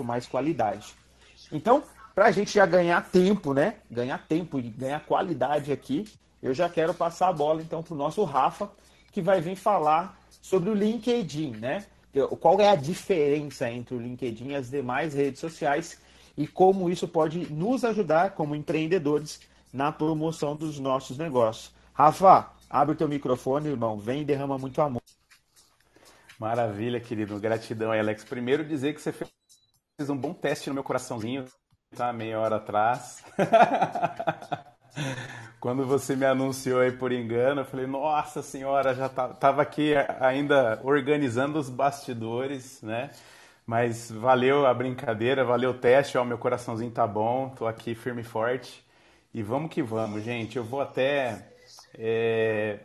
mais qualidade. Então, para a gente já ganhar tempo, né? Ganhar tempo e ganhar qualidade aqui, eu já quero passar a bola então para o nosso Rafa, que vai vir falar sobre o LinkedIn, né? Qual é a diferença entre o LinkedIn e as demais redes sociais e como isso pode nos ajudar como empreendedores na promoção dos nossos negócios. Rafa, abre o teu microfone, irmão, vem e derrama muito amor. Maravilha, querido. Gratidão, Alex. Primeiro dizer que você fez um bom teste no meu coraçãozinho, tá? Meia hora atrás. Quando você me anunciou aí por engano, eu falei, nossa senhora, já tava aqui ainda organizando os bastidores, né? Mas valeu a brincadeira, valeu o teste, ó, meu coraçãozinho tá bom, tô aqui firme e forte. E vamos que vamos, gente. Eu vou até é,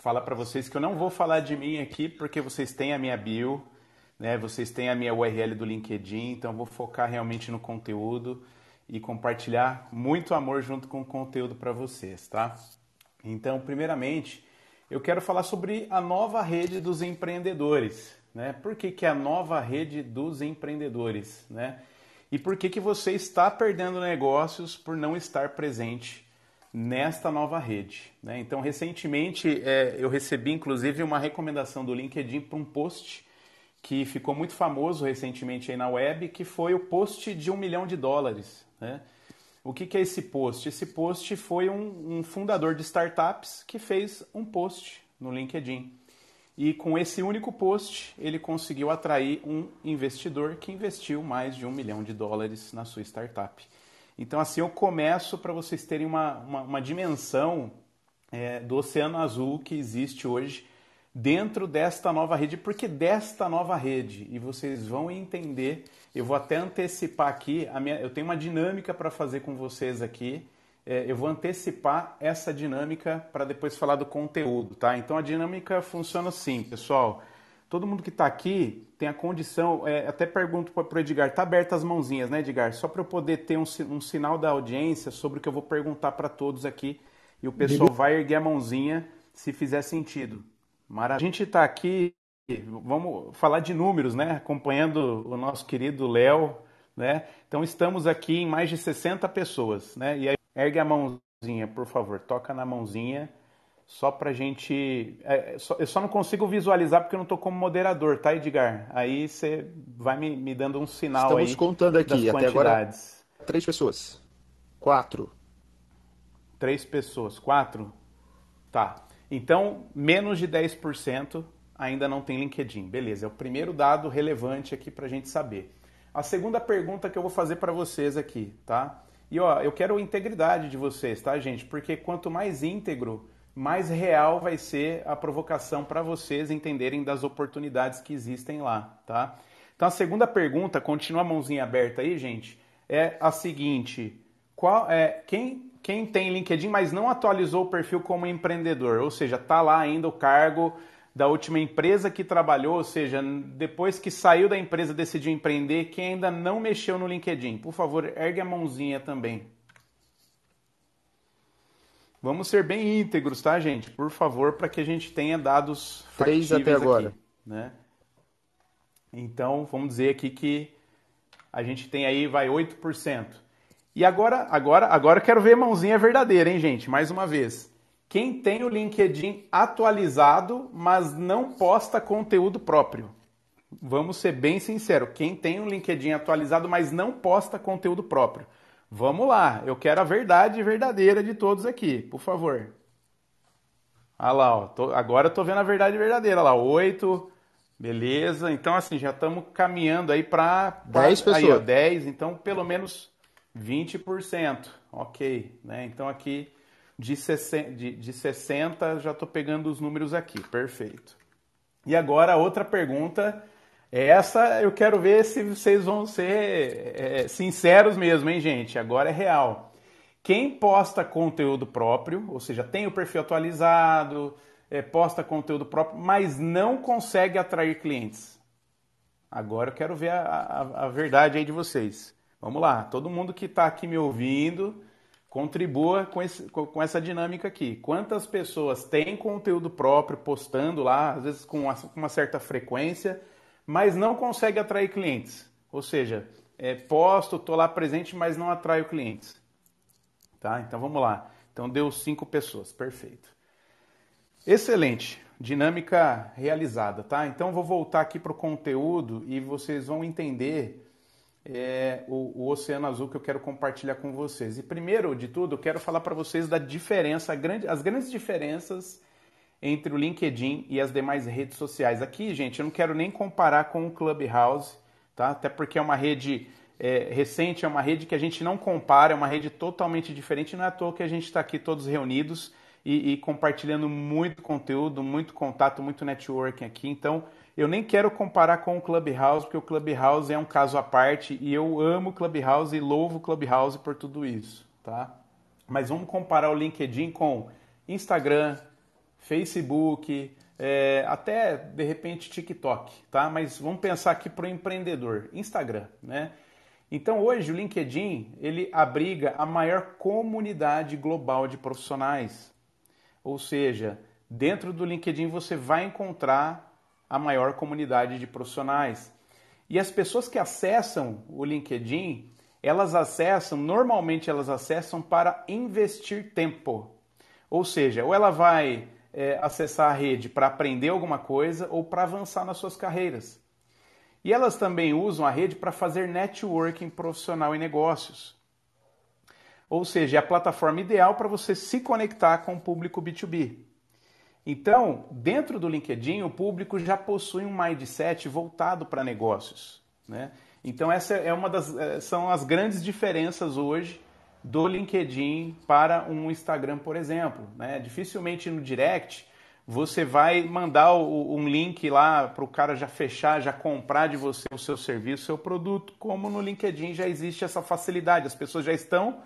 falar para vocês que eu não vou falar de mim aqui porque vocês têm a minha bio, né? Vocês têm a minha URL do LinkedIn, então vou focar realmente no conteúdo e compartilhar muito amor junto com o conteúdo para vocês, tá? Então, primeiramente, eu quero falar sobre a nova rede dos empreendedores, né? Por que, que é a nova rede dos empreendedores, né? E por que, que você está perdendo negócios por não estar presente nesta nova rede. Né? Então, recentemente é, eu recebi inclusive uma recomendação do LinkedIn para um post que ficou muito famoso recentemente aí na web, que foi o post de um milhão de dólares. Né? O que, que, é esse post? Esse post foi um, um fundador de startups que fez um post no LinkedIn. E com esse único post, ele conseguiu atrair um investidor que investiu mais de um milhão de dólares na sua startup. Então, assim, eu começo para vocês terem uma, uma, uma dimensão é, do oceano azul que existe hoje dentro desta nova rede, porque desta nova rede, e vocês vão entender, eu vou até antecipar aqui, minha, eu tenho uma dinâmica para fazer com vocês aqui, é, eu vou antecipar essa dinâmica para depois falar do conteúdo, tá? Então a dinâmica funciona assim, pessoal. Todo mundo que está aqui tem a condição, é, até pergunto para o Edgar, tá abertas as mãozinhas, né, Edgar? Só para eu poder ter um, um, sinal da audiência sobre o que eu vou perguntar para todos aqui e o pessoal vai erguer a mãozinha se fizer sentido. Maravilha. A gente está aqui, vamos falar de números, né? Acompanhando o nosso querido Léo, né? Então estamos aqui em mais de 60 pessoas, né? E aí, ergue a mãozinha, por favor, toca na mãozinha só pra gente. É, só, eu só não consigo visualizar porque eu não tô como moderador, tá, Edgar? Aí você vai me, me dando um sinal Estamos aí. Estamos contando aqui, até agora. Três pessoas. Quatro. Três pessoas. Quatro? Tá. Então, menos de 10% ainda não tem LinkedIn. Beleza, é o primeiro dado relevante aqui pra gente saber. A segunda pergunta que eu vou fazer para vocês aqui, tá? E ó, eu quero a integridade de vocês, tá, gente? Porque quanto mais íntegro mais real vai ser a provocação para vocês entenderem das oportunidades que existem lá, tá? Então a segunda pergunta, continua a mãozinha aberta aí, gente, é a seguinte: qual é quem quem tem LinkedIn, mas não atualizou o perfil como empreendedor, ou seja, tá lá ainda o cargo da última empresa que trabalhou, ou seja, depois que saiu da empresa decidiu empreender, quem ainda não mexeu no LinkedIn, por favor, ergue a mãozinha também. Vamos ser bem íntegros, tá, gente? Por favor, para que a gente tenha dados Três até agora. Aqui, né? Então, vamos dizer aqui que a gente tem aí, vai 8%. E agora, agora, agora quero ver a mãozinha verdadeira, hein, gente? Mais uma vez. Quem tem o LinkedIn atualizado, mas não posta conteúdo próprio? Vamos ser bem sinceros. Quem tem o LinkedIn atualizado, mas não posta conteúdo próprio? Vamos lá, eu quero a verdade verdadeira de todos aqui, por favor. Olha lá, ó, tô, agora eu tô vendo a verdade verdadeira. Olha lá, oito, beleza. Então, assim, já estamos caminhando aí para 10 pessoas. Aí, ó, 10, então pelo menos 20%. Ok, né? Então aqui de 60, de, de 60 já estou pegando os números aqui, perfeito. E agora outra pergunta essa eu quero ver se vocês vão ser é, sinceros mesmo, hein, gente? Agora é real. Quem posta conteúdo próprio, ou seja, tem o perfil atualizado, é, posta conteúdo próprio, mas não consegue atrair clientes. Agora eu quero ver a, a, a verdade aí de vocês. Vamos lá, todo mundo que está aqui me ouvindo, contribua com, esse, com, essa dinâmica aqui. Quantas pessoas têm conteúdo próprio postando lá, às vezes com uma, com uma certa frequência, mas não consegue atrair clientes. Ou seja, é, posto, estou lá presente, mas não atraio clientes. Tá? Então vamos lá. Então deu cinco pessoas, perfeito. Excelente, dinâmica realizada, tá? Então vou voltar aqui para o conteúdo e vocês vão entender é, o, o, oceano azul que eu quero compartilhar com vocês. E primeiro de tudo, eu quero falar para vocês da diferença, grande, as grandes diferenças entre o LinkedIn e as demais redes sociais. Aqui, gente, eu não quero nem comparar com o Clubhouse, tá? Até porque é uma rede é, recente, é uma rede que a gente não compara, é uma rede totalmente diferente. Não é à toa que a gente está aqui todos reunidos e, e, compartilhando muito conteúdo, muito contato, muito networking aqui. Então, eu nem quero comparar com o Clubhouse, porque o Clubhouse é um caso à parte e eu amo o Clubhouse e louvo o Clubhouse por tudo isso, tá? Mas vamos comparar o LinkedIn com Instagram, Facebook, é, até de repente TikTok, tá? Mas vamos pensar aqui para o empreendedor, Instagram, né? Então hoje o LinkedIn ele abriga a maior comunidade global de profissionais. Ou seja, dentro do LinkedIn você vai encontrar a maior comunidade de profissionais. E as pessoas que acessam o LinkedIn, elas acessam, normalmente elas acessam para investir tempo. Ou seja, ou ela vai é, acessar a rede para aprender alguma coisa ou para avançar nas suas carreiras. E elas também usam a rede para fazer networking profissional em negócios. Ou seja, é a plataforma ideal para você se conectar com o público B2B. Então, dentro do LinkedIn, o público já possui um mindset voltado para negócios. Né? Então, essa é uma das é, são as grandes diferenças hoje do LinkedIn para um Instagram, por exemplo. Né? Dificilmente no direct você vai mandar o, um link lá para o cara já fechar, já comprar de você o seu serviço, o seu produto, como no LinkedIn já existe essa facilidade, as pessoas já estão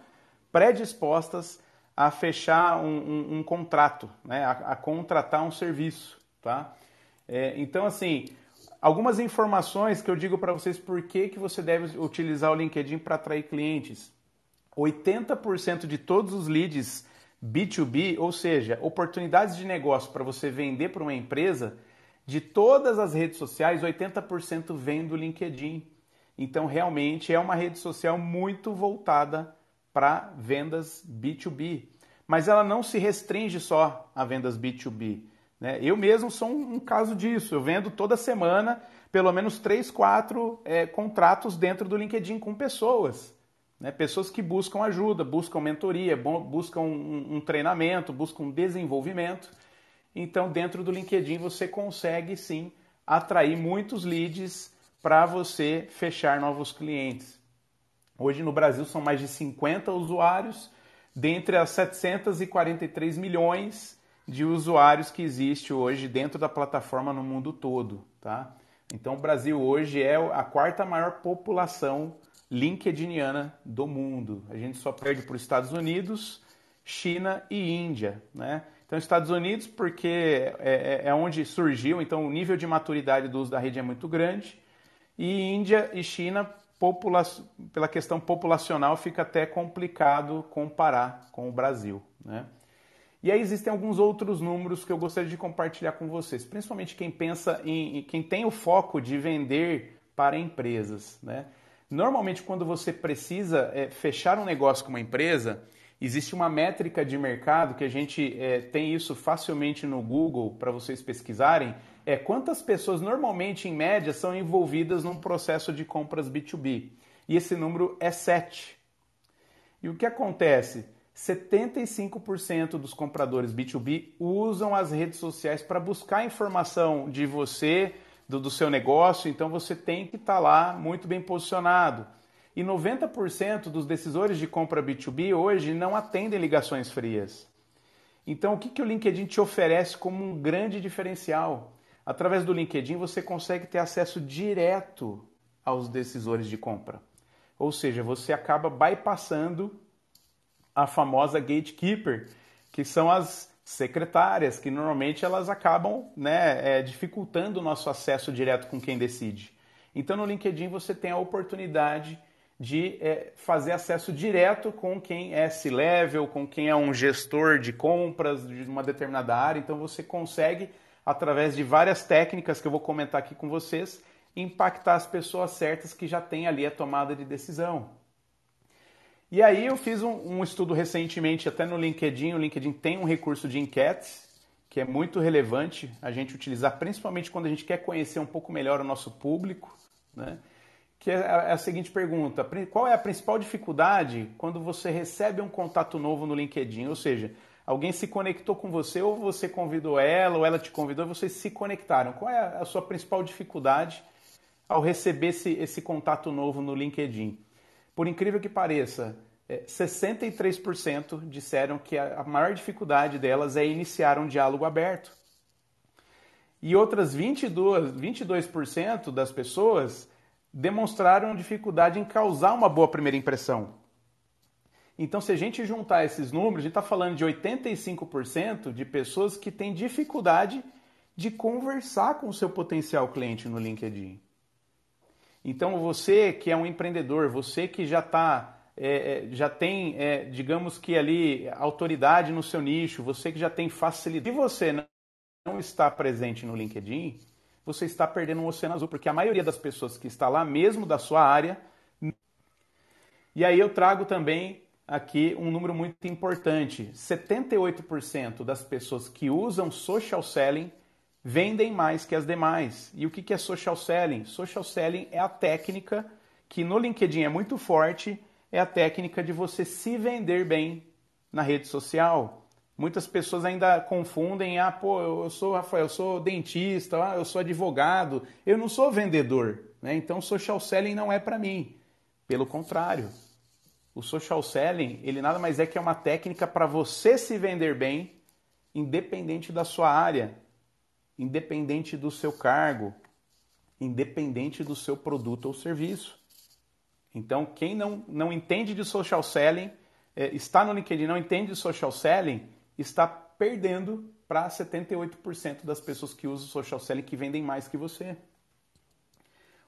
predispostas a fechar um, um, um contrato, né? a, a, contratar um serviço. Tá? É, então, assim, algumas informações que eu digo para vocês por que, que você deve utilizar o LinkedIn para atrair clientes. 80% de todos os leads B2B, ou seja, oportunidades de negócio para você vender para uma empresa, de todas as redes sociais, 80% vem do LinkedIn. Então, realmente é uma rede social muito voltada para vendas B2B. Mas ela não se restringe só a vendas B2B. Né? Eu mesmo sou um, um, caso disso. Eu vendo toda semana pelo menos 3, 4 é, contratos dentro do LinkedIn com pessoas. Né? Pessoas que buscam ajuda, buscam mentoria, buscam um, um treinamento, buscam desenvolvimento. Então, dentro do LinkedIn, você consegue sim atrair muitos leads para você fechar novos clientes. Hoje no Brasil são mais de 50 usuários, dentre as 743 milhões de usuários que existe hoje dentro da plataforma no mundo todo, tá? Então o Brasil hoje é a quarta maior população LinkedIniana do mundo. A gente só perde para os Estados Unidos, China e Índia, né? Então, Estados Unidos, porque é, é, é onde surgiu, então o nível de maturidade do uso da rede é muito grande, e Índia e China, popula pela questão populacional, fica até complicado comparar com o Brasil, né? E aí existem alguns outros números que eu gostaria de compartilhar com vocês, principalmente quem pensa em, quem tem o foco de vender para empresas, né? Normalmente, quando você precisa é, fechar um negócio com uma empresa, existe uma métrica de mercado que a gente é, tem isso facilmente no Google para vocês pesquisarem. É quantas pessoas normalmente, em média, são envolvidas num processo de compras B2B. E esse número é 7. E o que acontece? 75% dos compradores B2B usam as redes sociais para buscar informação de você, do, do seu negócio, então você tem que estar tá lá muito bem posicionado. E 90% dos decisores de compra B2B hoje não atendem ligações frias. Então, o que, que o LinkedIn te oferece como um grande diferencial? Através do LinkedIn, você consegue ter acesso direto aos decisores de compra. Ou seja, você acaba bypassando a famosa gatekeeper, que são as secretárias, que normalmente elas acabam né, é, dificultando o nosso acesso direto com quem decide. Então no LinkedIn você tem a oportunidade de é, fazer acesso direto com quem é C-level, com quem é um gestor de compras de uma determinada área. Então você consegue, através de várias técnicas que eu vou comentar aqui com vocês, impactar as pessoas certas que já têm ali a tomada de decisão. E aí eu fiz um, um, estudo recentemente até no LinkedIn. O LinkedIn tem um recurso de enquetes que é muito relevante a gente utilizar, principalmente quando a gente quer conhecer um pouco melhor o nosso público, né? Que é a, é seguinte pergunta: qual é a principal dificuldade quando você recebe um contato novo no LinkedIn? Ou seja, alguém se conectou com você, ou você convidou ela, ou ela te convidou, vocês se conectaram. Qual é a sua principal dificuldade ao receber esse, esse contato novo no LinkedIn? Por incrível que pareça, 63% é, disseram que a maior dificuldade delas é iniciar um diálogo aberto. E outras 22%, 22 das pessoas demonstraram dificuldade em causar uma boa primeira impressão. Então, se a gente juntar esses números, a gente está falando de 85% de pessoas que têm dificuldade de conversar com o seu potencial cliente no LinkedIn. Então, você que é um empreendedor, você que já está é, é, já tem, é, digamos que ali, autoridade no seu nicho, você que já tem facilidade. Se você não está presente no LinkedIn, você está perdendo um oceano azul, porque a maioria das pessoas que está lá, mesmo da sua área. E aí eu trago também aqui um número muito importante: 78% das pessoas que usam social selling vendem mais que as demais. E o que é social selling? Social selling é a técnica que no LinkedIn é muito forte, é a técnica de você se vender bem na rede social. Muitas pessoas ainda confundem, ah, pô, eu sou Rafael, eu sou dentista, ah, eu sou advogado, eu não sou vendedor, né? Então social selling não é para mim. Pelo contrário, o social selling, ele nada mais é que é uma técnica para você se vender bem, independente da sua área independente do seu cargo, independente do seu produto ou serviço. Então, quem não, não entende de social selling, é, está no LinkedIn não entende de social selling, está perdendo para 78% das pessoas que usam social selling que vendem mais que você.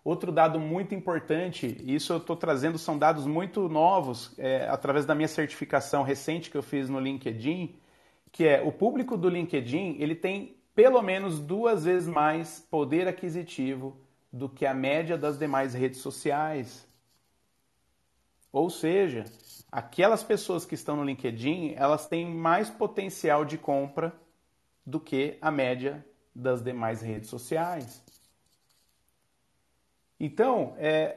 Outro dado muito importante, isso eu estou trazendo, são dados muito novos, é, através da minha certificação recente que eu fiz no LinkedIn, que é o público do LinkedIn, ele tem pelo menos duas vezes mais poder aquisitivo do que a média das demais redes sociais. Ou seja, aquelas pessoas que estão no LinkedIn, elas têm mais potencial de compra do que a média das demais redes sociais. Então, é,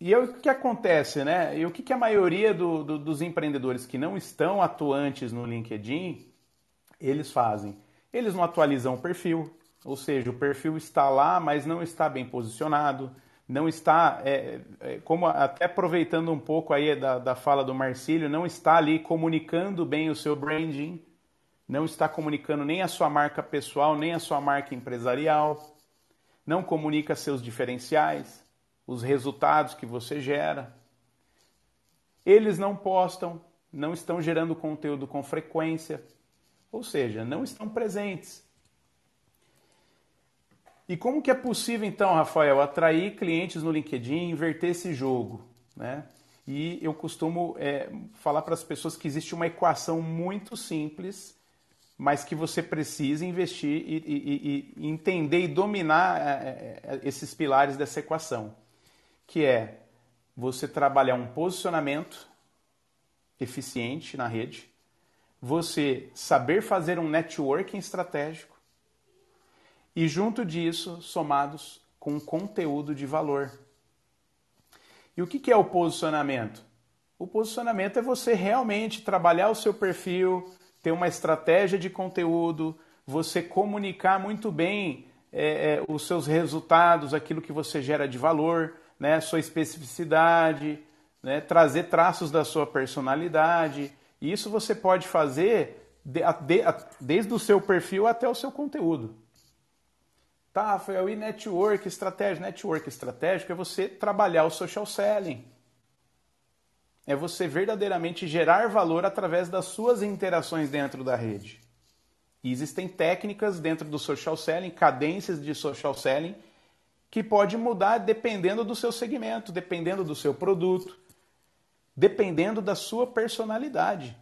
e o que acontece, né? E o que, que a maioria do, do, dos empreendedores que não estão atuantes no LinkedIn, eles fazem? Eles não atualizam o perfil, ou seja, o perfil está lá, mas não está bem posicionado, não está, é, é, como até aproveitando um pouco aí da, da fala do Marcílio, não está ali comunicando bem o seu branding, não está comunicando nem a sua marca pessoal, nem a sua marca empresarial, não comunica seus diferenciais, os resultados que você gera. Eles não postam, não estão gerando conteúdo com frequência, ou seja, não estão presentes. E como que é possível então, Rafael, atrair clientes no LinkedIn, inverter esse jogo, né? E eu costumo é, falar para as pessoas que existe uma equação muito simples, mas que você precisa investir e, e, e entender e dominar é, é, esses pilares dessa equação, que é você trabalhar um posicionamento eficiente na rede, você saber fazer um networking estratégico e, junto disso, somados com conteúdo de valor. E o que é o posicionamento? O posicionamento é você realmente trabalhar o seu perfil, ter uma estratégia de conteúdo, você comunicar muito bem é, é, os seus resultados, aquilo que você gera de valor, né, sua especificidade, né, trazer traços da sua personalidade e isso você pode fazer de, de, desde o seu perfil até o seu conteúdo. Tá, Rafael, e network, estratégia? Network estratégico é você trabalhar o social selling. É você verdadeiramente gerar valor através das suas interações dentro da rede. E existem técnicas dentro do social selling, cadências de social selling, que pode mudar dependendo do seu segmento, dependendo do seu produto, dependendo da sua personalidade.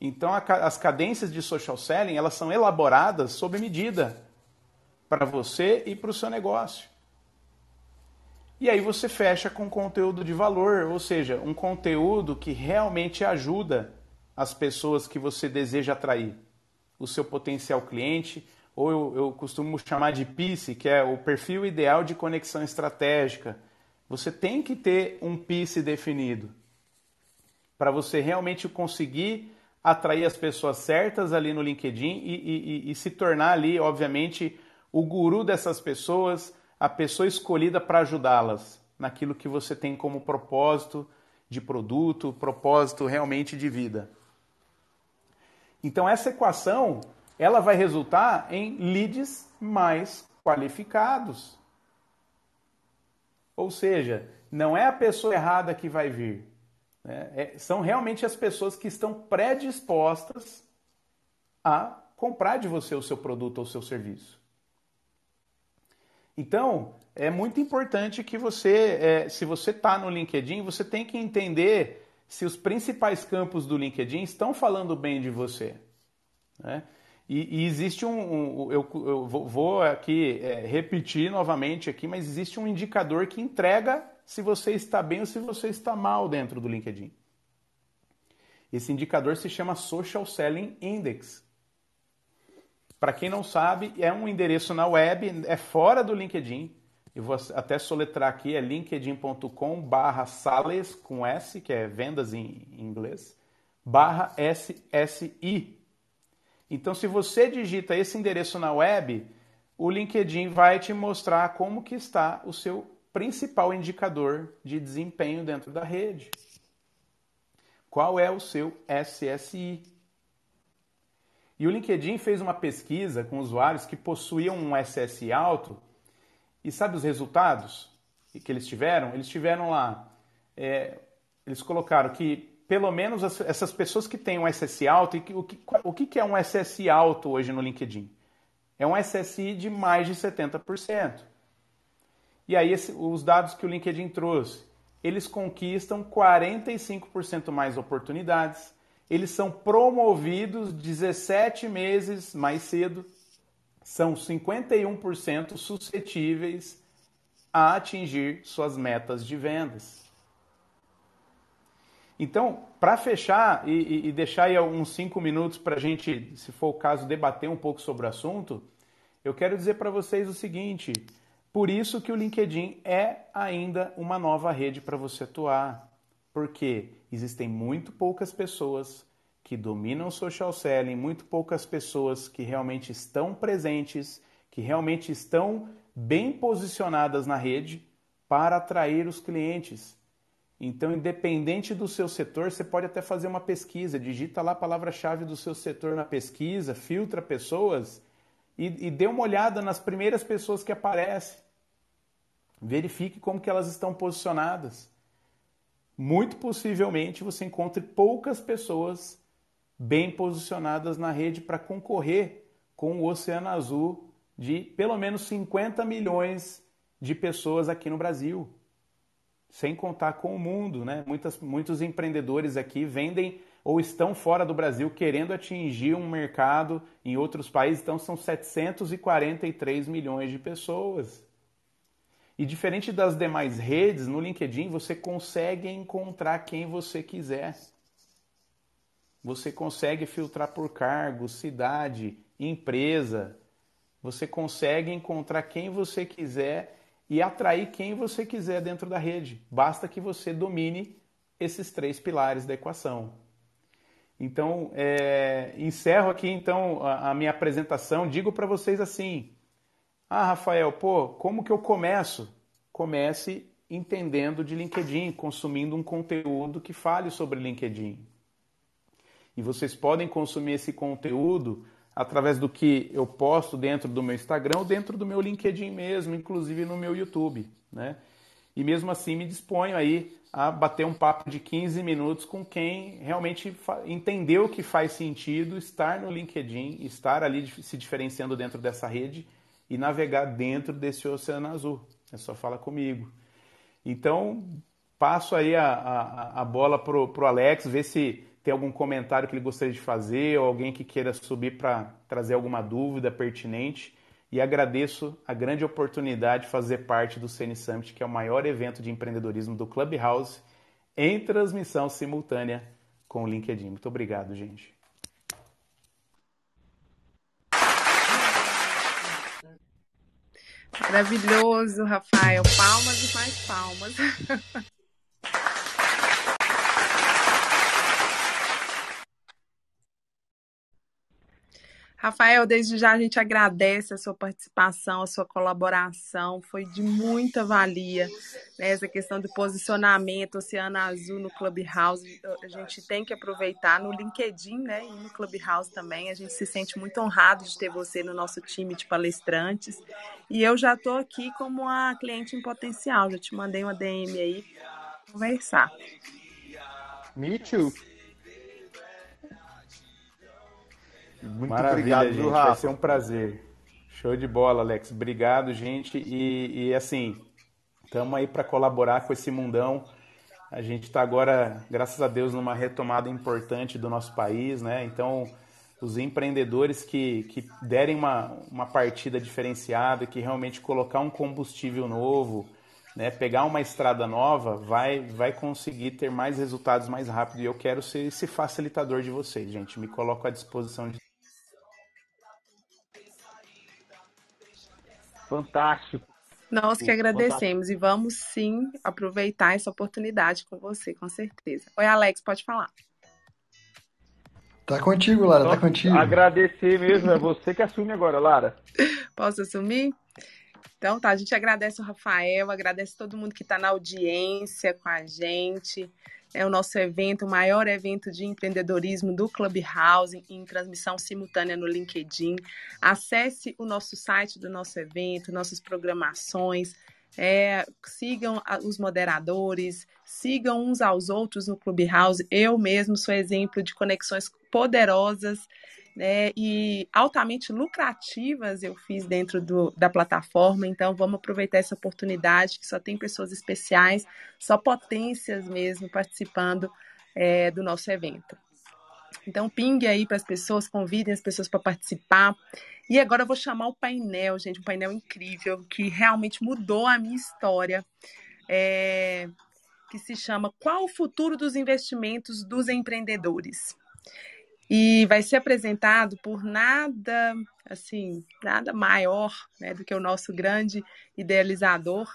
Então as cadências de social selling elas são elaboradas sob medida para você e para o seu negócio. E aí você fecha com conteúdo de valor, ou seja, um conteúdo que realmente ajuda as pessoas que você deseja atrair, o seu potencial cliente, ou eu, eu costumo chamar de PICE, que é o perfil ideal de conexão estratégica. Você tem que ter um PICE definido para você realmente conseguir atrair as pessoas certas ali no LinkedIn e, e, e, se tornar ali, obviamente, o guru dessas pessoas, a pessoa escolhida para ajudá-las naquilo que você tem como propósito de produto, propósito realmente de vida. Então essa equação, ela vai resultar em leads mais qualificados. Ou seja, não é a pessoa errada que vai vir. Né? É, são realmente as pessoas que estão predispostas a comprar de você o seu produto ou seu serviço. Então, é muito importante que você, é, se você está no LinkedIn, você tem que entender se os principais campos do LinkedIn estão falando bem de você. Né? E, e, existe um, um eu, eu, vou aqui é, repetir novamente aqui, mas existe um indicador que entrega se você está bem ou se você está mal dentro do LinkedIn. Esse indicador se chama Social Selling Index. Para quem não sabe, é um endereço na web, é fora do LinkedIn. Eu vou até soletrar aqui, é linkedin.com barra sales, com S, que é vendas em inglês, barra SSI. Então, se você digita esse endereço na web, o LinkedIn vai te mostrar como que está o seu principal indicador de desempenho dentro da rede. Qual é o seu SSI? E o LinkedIn fez uma pesquisa com usuários que possuíam um SSI alto e sabe os resultados que eles tiveram? Eles tiveram lá, é, eles colocaram que pelo menos as, essas pessoas que têm um SSI alto, e o, que, o que é um SSI alto hoje no LinkedIn? É um SSI de mais de 70%. E aí esse, os dados que o LinkedIn trouxe, eles conquistam 45% mais oportunidades, eles são promovidos 17 meses mais cedo, são 51% suscetíveis a atingir suas metas de vendas. Então, para fechar e, e, deixar aí uns 5 minutos para a gente, se for o caso, debater um pouco sobre o assunto, eu quero dizer para vocês o seguinte: por isso que o LinkedIn é ainda uma nova rede para você atuar, porque existem muito poucas pessoas que dominam o social selling, muito poucas pessoas que realmente estão presentes, que realmente estão bem posicionadas na rede para atrair os clientes. Então, independente do seu setor, você pode até fazer uma pesquisa, digita lá a palavra-chave do seu setor na pesquisa, filtra pessoas e, e dê uma olhada nas primeiras pessoas que aparecem. Verifique como que elas estão posicionadas. Muito possivelmente você encontre poucas pessoas bem posicionadas na rede para concorrer com o Oceano Azul de pelo menos 50 milhões de pessoas aqui no Brasil. Sem contar com o mundo, né? Muitas, muitos empreendedores aqui vendem ou estão fora do Brasil querendo atingir um mercado em outros países, então são 743 milhões de pessoas. E diferente das demais redes, no LinkedIn você consegue encontrar quem você quiser. Você consegue filtrar por cargo, cidade, empresa. Você consegue encontrar quem você quiser e atrair quem você quiser dentro da rede. Basta que você domine esses três pilares da equação. Então, é, encerro aqui então a, a minha apresentação. Digo para vocês assim: ah, Rafael, pô, como que eu começo? Comece entendendo de LinkedIn, consumindo um conteúdo que fale sobre LinkedIn. E vocês podem consumir esse conteúdo através do que eu posto dentro do meu Instagram ou dentro do meu LinkedIn mesmo, inclusive no meu YouTube, né? E mesmo assim me disponho aí a bater um papo de 15 minutos com quem realmente entendeu que faz sentido estar no LinkedIn, estar ali se diferenciando dentro dessa rede e navegar dentro desse oceano azul. É só falar comigo. Então, passo aí a, a, a bola pro, pro Alex, ver se tem algum comentário que ele gostaria de fazer ou alguém que queira subir para trazer alguma dúvida pertinente. e agradeço a grande oportunidade de fazer parte do CN Summit, que é o maior evento de empreendedorismo do Clubhouse, em transmissão simultânea com o LinkedIn. Muito obrigado, gente. Maravilhoso, Rafael. Palmas e mais palmas. Rafael, desde já a gente agradece a sua participação, a sua colaboração, foi de muita valia né, essa questão do posicionamento Oceano Azul no Clubhouse. A gente tem que aproveitar no LinkedIn né, e no Clubhouse também. A gente se sente muito honrado de ter você no nosso time de palestrantes. E eu já estou aqui como uma cliente em potencial, já te mandei uma DM aí conversar. Me too. Muito Maravilha, obrigado, gente. Rafa. Vai ser um prazer. Show de bola, Alex. Obrigado, gente. E, e assim, estamos aí para colaborar com esse mundão. A gente está agora, graças a Deus, numa retomada importante do nosso país, né? Então, os empreendedores que, que derem uma, uma partida diferenciada, que realmente colocar um combustível novo, né, pegar uma estrada nova, vai, vai conseguir ter mais resultados mais rápido. E eu quero ser esse facilitador de vocês, gente. Me coloco à disposição de Fantástico. Nós que agradecemos Fantástico. e vamos sim aproveitar essa oportunidade com você, com certeza. Oi, Alex, pode falar. Tá contigo, Lara, tá contigo. Agradecer mesmo, é você que assume agora, Lara. Posso assumir? Então tá, a gente agradece o Rafael, agradece todo mundo que está na audiência com a gente é o nosso evento, o maior evento de empreendedorismo do Clubhouse, em transmissão simultânea no LinkedIn. Acesse o nosso site do nosso evento, nossas programações, é, sigam os moderadores, sigam uns aos outros no Clubhouse. Eu mesmo sou exemplo de conexões poderosas né, e altamente lucrativas eu fiz dentro do, da plataforma. Então, vamos aproveitar essa oportunidade que só tem pessoas especiais, só potências mesmo participando é, do nosso evento. Então, pingue aí para as pessoas, convidem as pessoas para participar. E agora eu vou chamar o painel, gente, um painel incrível que realmente mudou a minha história. É, que se chama Qual o futuro dos investimentos dos empreendedores? E vai ser apresentado por nada assim nada maior né, do que o nosso grande idealizador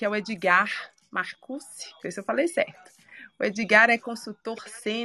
que é o Edgar Marcucci, ver se eu falei certo. O Edgar é consultor sênior